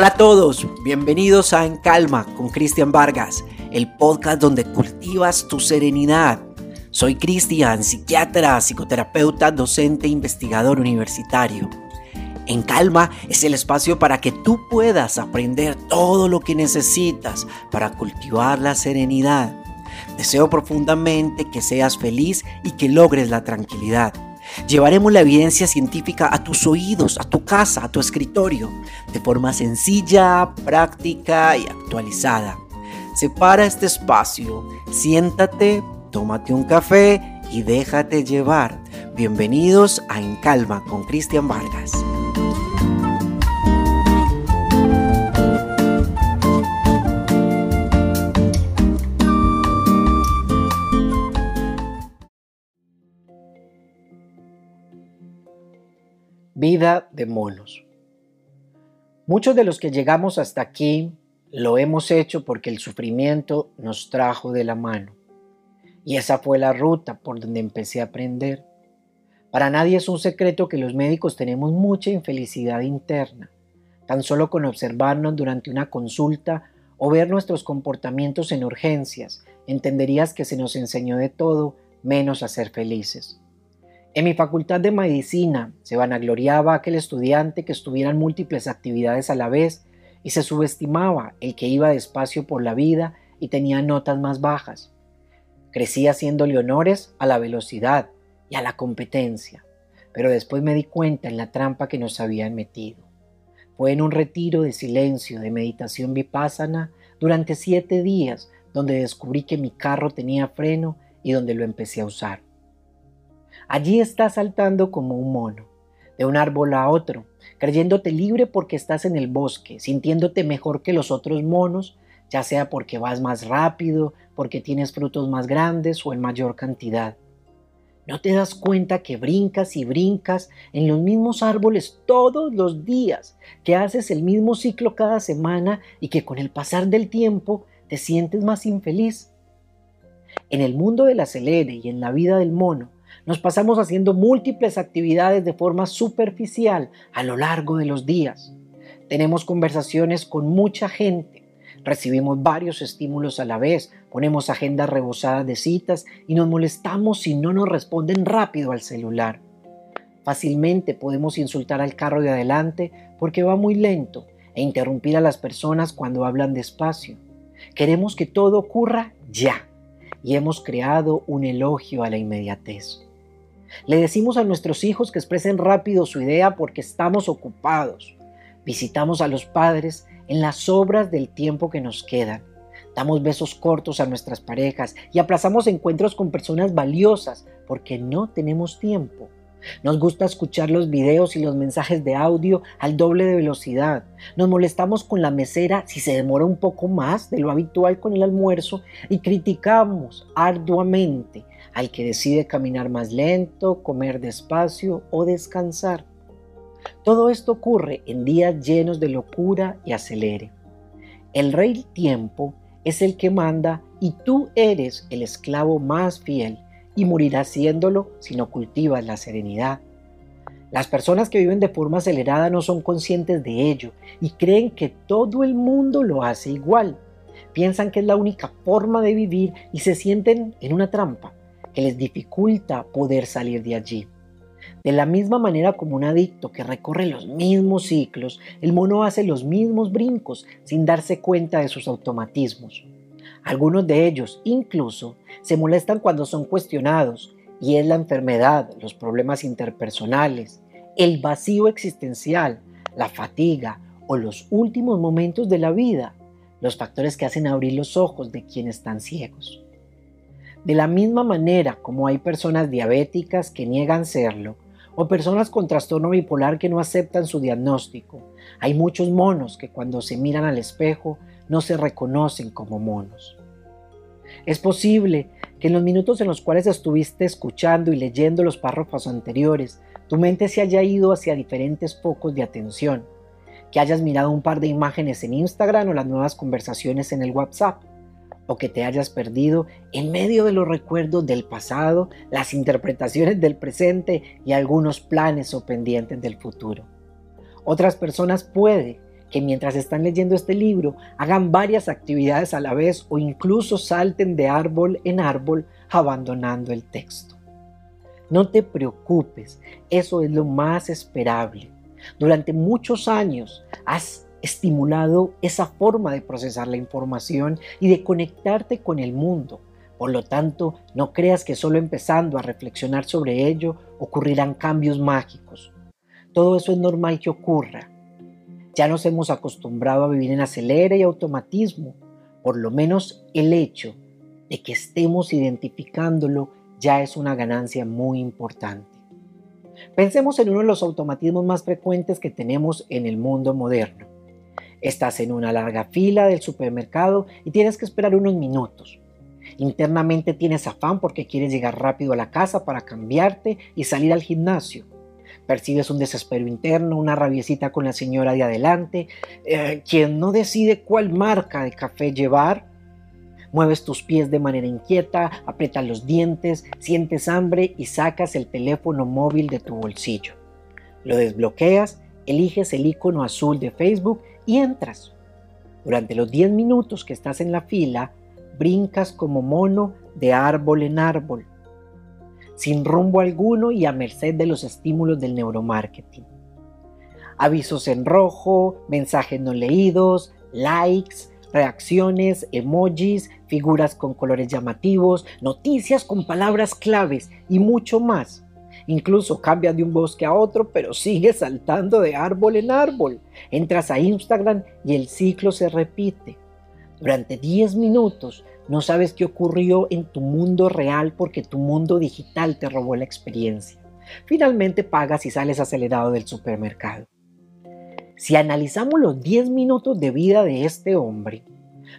Hola a todos, bienvenidos a En Calma con Cristian Vargas, el podcast donde cultivas tu serenidad. Soy Cristian, psiquiatra, psicoterapeuta, docente e investigador universitario. En Calma es el espacio para que tú puedas aprender todo lo que necesitas para cultivar la serenidad. Deseo profundamente que seas feliz y que logres la tranquilidad. Llevaremos la evidencia científica a tus oídos, a tu casa, a tu escritorio, de forma sencilla, práctica y actualizada. Separa este espacio, siéntate, tómate un café y déjate llevar. Bienvenidos a En Calma con Cristian Vargas. Vida de monos. Muchos de los que llegamos hasta aquí lo hemos hecho porque el sufrimiento nos trajo de la mano. Y esa fue la ruta por donde empecé a aprender. Para nadie es un secreto que los médicos tenemos mucha infelicidad interna. Tan solo con observarnos durante una consulta o ver nuestros comportamientos en urgencias, entenderías que se nos enseñó de todo menos a ser felices. En mi facultad de medicina se vanagloriaba aquel estudiante que estuviera en múltiples actividades a la vez y se subestimaba el que iba despacio por la vida y tenía notas más bajas. Crecí haciéndole honores a la velocidad y a la competencia, pero después me di cuenta en la trampa que nos habían metido. Fue en un retiro de silencio, de meditación vipassana, durante siete días, donde descubrí que mi carro tenía freno y donde lo empecé a usar. Allí estás saltando como un mono, de un árbol a otro, creyéndote libre porque estás en el bosque, sintiéndote mejor que los otros monos, ya sea porque vas más rápido, porque tienes frutos más grandes o en mayor cantidad. ¿No te das cuenta que brincas y brincas en los mismos árboles todos los días, que haces el mismo ciclo cada semana y que con el pasar del tiempo te sientes más infeliz? En el mundo del acelere y en la vida del mono, nos pasamos haciendo múltiples actividades de forma superficial a lo largo de los días. Tenemos conversaciones con mucha gente, recibimos varios estímulos a la vez, ponemos agendas rebosadas de citas y nos molestamos si no nos responden rápido al celular. Fácilmente podemos insultar al carro de adelante porque va muy lento e interrumpir a las personas cuando hablan despacio. Queremos que todo ocurra ya y hemos creado un elogio a la inmediatez. Le decimos a nuestros hijos que expresen rápido su idea porque estamos ocupados. Visitamos a los padres en las obras del tiempo que nos quedan. Damos besos cortos a nuestras parejas y aplazamos encuentros con personas valiosas porque no tenemos tiempo. Nos gusta escuchar los videos y los mensajes de audio al doble de velocidad. Nos molestamos con la mesera si se demora un poco más de lo habitual con el almuerzo y criticamos arduamente al que decide caminar más lento, comer despacio o descansar. Todo esto ocurre en días llenos de locura y acelere. El rey tiempo es el que manda y tú eres el esclavo más fiel y morirás siéndolo si no cultivas la serenidad. Las personas que viven de forma acelerada no son conscientes de ello y creen que todo el mundo lo hace igual. Piensan que es la única forma de vivir y se sienten en una trampa que les dificulta poder salir de allí. De la misma manera como un adicto que recorre los mismos ciclos, el mono hace los mismos brincos sin darse cuenta de sus automatismos. Algunos de ellos incluso se molestan cuando son cuestionados y es la enfermedad, los problemas interpersonales, el vacío existencial, la fatiga o los últimos momentos de la vida, los factores que hacen abrir los ojos de quienes están ciegos. De la misma manera como hay personas diabéticas que niegan serlo, o personas con trastorno bipolar que no aceptan su diagnóstico, hay muchos monos que cuando se miran al espejo no se reconocen como monos. Es posible que en los minutos en los cuales estuviste escuchando y leyendo los párrafos anteriores, tu mente se haya ido hacia diferentes focos de atención, que hayas mirado un par de imágenes en Instagram o las nuevas conversaciones en el WhatsApp o que te hayas perdido en medio de los recuerdos del pasado, las interpretaciones del presente y algunos planes o pendientes del futuro. Otras personas puede que mientras están leyendo este libro hagan varias actividades a la vez o incluso salten de árbol en árbol abandonando el texto. No te preocupes, eso es lo más esperable. Durante muchos años has estimulado esa forma de procesar la información y de conectarte con el mundo. Por lo tanto, no creas que solo empezando a reflexionar sobre ello ocurrirán cambios mágicos. Todo eso es normal que ocurra. Ya nos hemos acostumbrado a vivir en acelera y automatismo. Por lo menos el hecho de que estemos identificándolo ya es una ganancia muy importante. Pensemos en uno de los automatismos más frecuentes que tenemos en el mundo moderno. Estás en una larga fila del supermercado y tienes que esperar unos minutos. Internamente tienes afán porque quieres llegar rápido a la casa para cambiarte y salir al gimnasio. Percibes un desespero interno, una rabiecita con la señora de adelante, eh, quien no decide cuál marca de café llevar. Mueves tus pies de manera inquieta, aprietas los dientes, sientes hambre y sacas el teléfono móvil de tu bolsillo. Lo desbloqueas, eliges el icono azul de Facebook y entras. Durante los 10 minutos que estás en la fila, brincas como mono de árbol en árbol, sin rumbo alguno y a merced de los estímulos del neuromarketing. Avisos en rojo, mensajes no leídos, likes, reacciones, emojis, figuras con colores llamativos, noticias con palabras claves y mucho más. Incluso cambias de un bosque a otro, pero sigues saltando de árbol en árbol. Entras a Instagram y el ciclo se repite. Durante 10 minutos no sabes qué ocurrió en tu mundo real porque tu mundo digital te robó la experiencia. Finalmente pagas y sales acelerado del supermercado. Si analizamos los 10 minutos de vida de este hombre,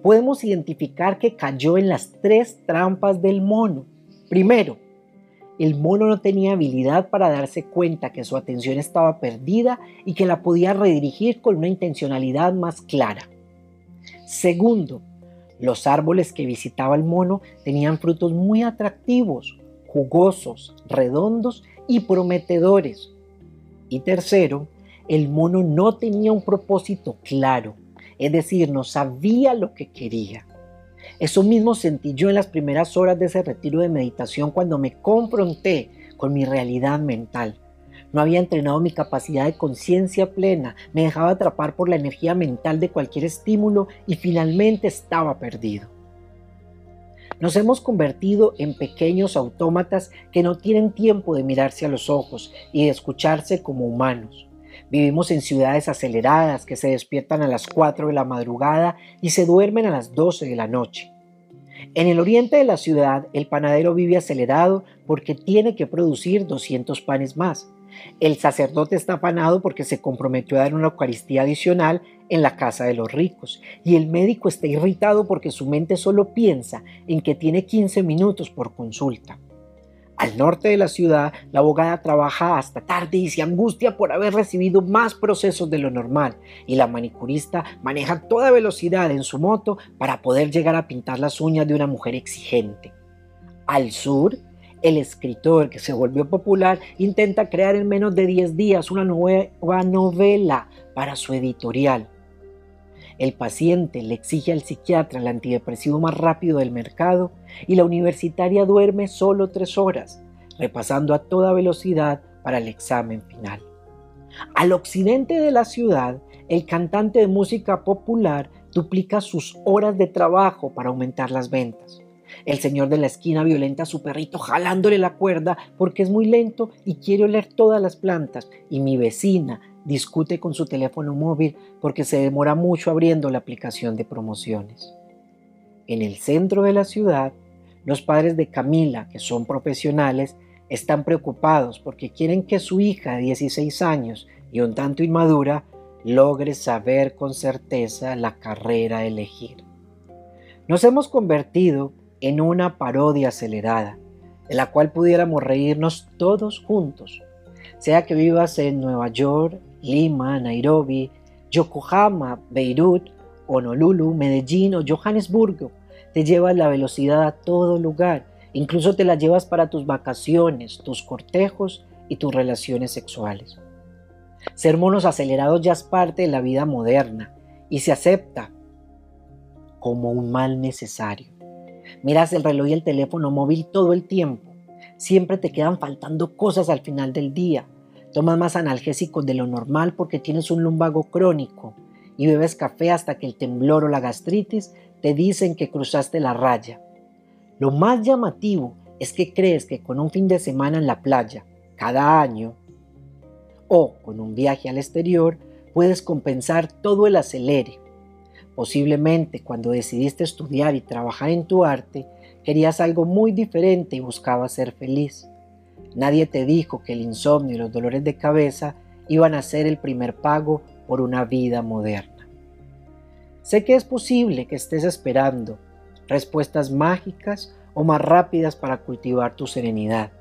podemos identificar que cayó en las tres trampas del mono. Primero, el mono no tenía habilidad para darse cuenta que su atención estaba perdida y que la podía redirigir con una intencionalidad más clara. Segundo, los árboles que visitaba el mono tenían frutos muy atractivos, jugosos, redondos y prometedores. Y tercero, el mono no tenía un propósito claro, es decir, no sabía lo que quería. Eso mismo sentí yo en las primeras horas de ese retiro de meditación cuando me confronté con mi realidad mental. No había entrenado mi capacidad de conciencia plena, me dejaba atrapar por la energía mental de cualquier estímulo y finalmente estaba perdido. Nos hemos convertido en pequeños autómatas que no tienen tiempo de mirarse a los ojos y de escucharse como humanos. Vivimos en ciudades aceleradas que se despiertan a las 4 de la madrugada y se duermen a las 12 de la noche. En el oriente de la ciudad, el panadero vive acelerado porque tiene que producir 200 panes más. El sacerdote está afanado porque se comprometió a dar una Eucaristía adicional en la casa de los ricos. Y el médico está irritado porque su mente solo piensa en que tiene 15 minutos por consulta. Al norte de la ciudad, la abogada trabaja hasta tarde y se angustia por haber recibido más procesos de lo normal, y la manicurista maneja toda velocidad en su moto para poder llegar a pintar las uñas de una mujer exigente. Al sur, el escritor que se volvió popular intenta crear en menos de 10 días una nueva novela para su editorial. El paciente le exige al psiquiatra el antidepresivo más rápido del mercado y la universitaria duerme solo tres horas, repasando a toda velocidad para el examen final. Al occidente de la ciudad, el cantante de música popular duplica sus horas de trabajo para aumentar las ventas. El señor de la esquina violenta a su perrito jalándole la cuerda porque es muy lento y quiere oler todas las plantas. Y mi vecina discute con su teléfono móvil porque se demora mucho abriendo la aplicación de promociones. En el centro de la ciudad, los padres de Camila, que son profesionales, están preocupados porque quieren que su hija de 16 años y un tanto inmadura logre saber con certeza la carrera a elegir. Nos hemos convertido en una parodia acelerada, de la cual pudiéramos reírnos todos juntos, sea que vivas en Nueva York, Lima, Nairobi, Yokohama, Beirut, Honolulu, Medellín o Johannesburgo. Te llevas la velocidad a todo lugar, incluso te la llevas para tus vacaciones, tus cortejos y tus relaciones sexuales. Ser monos acelerados ya es parte de la vida moderna y se acepta como un mal necesario. Miras el reloj y el teléfono móvil todo el tiempo. Siempre te quedan faltando cosas al final del día. Tomas más analgésicos de lo normal porque tienes un lumbago crónico y bebes café hasta que el temblor o la gastritis te dicen que cruzaste la raya. Lo más llamativo es que crees que con un fin de semana en la playa, cada año, o con un viaje al exterior, puedes compensar todo el acelere. Posiblemente cuando decidiste estudiar y trabajar en tu arte, querías algo muy diferente y buscabas ser feliz. Nadie te dijo que el insomnio y los dolores de cabeza iban a ser el primer pago por una vida moderna. Sé que es posible que estés esperando respuestas mágicas o más rápidas para cultivar tu serenidad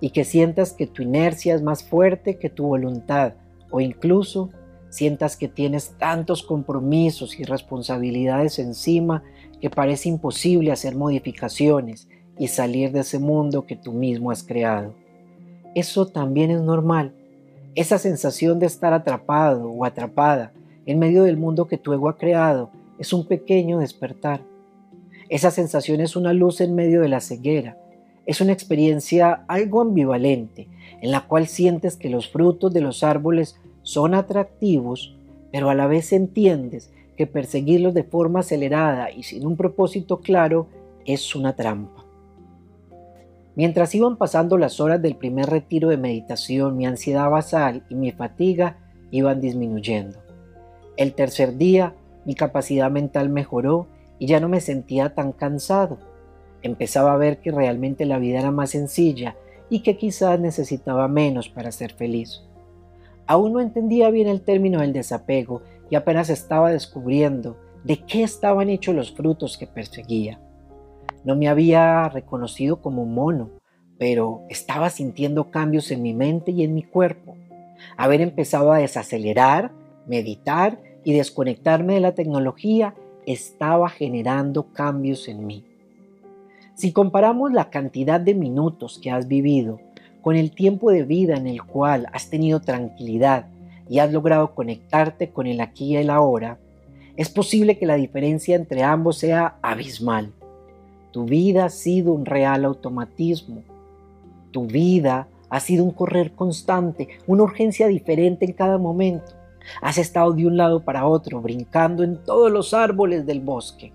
y que sientas que tu inercia es más fuerte que tu voluntad o incluso sientas que tienes tantos compromisos y responsabilidades encima que parece imposible hacer modificaciones y salir de ese mundo que tú mismo has creado. Eso también es normal. Esa sensación de estar atrapado o atrapada en medio del mundo que tu ego ha creado es un pequeño despertar. Esa sensación es una luz en medio de la ceguera es una experiencia algo ambivalente, en la cual sientes que los frutos de los árboles son atractivos, pero a la vez entiendes que perseguirlos de forma acelerada y sin un propósito claro es una trampa. Mientras iban pasando las horas del primer retiro de meditación, mi ansiedad basal y mi fatiga iban disminuyendo. El tercer día, mi capacidad mental mejoró y ya no me sentía tan cansado empezaba a ver que realmente la vida era más sencilla y que quizás necesitaba menos para ser feliz. Aún no entendía bien el término del desapego y apenas estaba descubriendo de qué estaban hechos los frutos que perseguía. No me había reconocido como mono, pero estaba sintiendo cambios en mi mente y en mi cuerpo. Haber empezado a desacelerar, meditar y desconectarme de la tecnología estaba generando cambios en mí. Si comparamos la cantidad de minutos que has vivido con el tiempo de vida en el cual has tenido tranquilidad y has logrado conectarte con el aquí y el ahora, es posible que la diferencia entre ambos sea abismal. Tu vida ha sido un real automatismo. Tu vida ha sido un correr constante, una urgencia diferente en cada momento. Has estado de un lado para otro, brincando en todos los árboles del bosque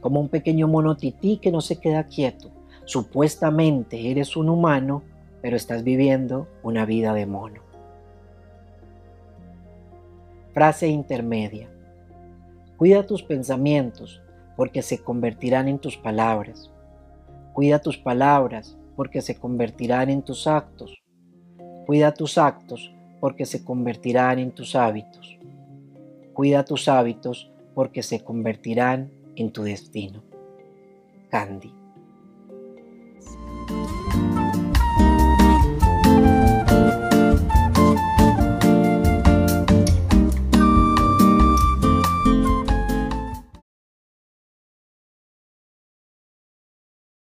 como un pequeño mono tití que no se queda quieto. Supuestamente eres un humano, pero estás viviendo una vida de mono. Frase intermedia. Cuida tus pensamientos porque se convertirán en tus palabras. Cuida tus palabras porque se convertirán en tus actos. Cuida tus actos porque se convertirán en tus hábitos. Cuida tus hábitos porque se convertirán en tu destino. Candy.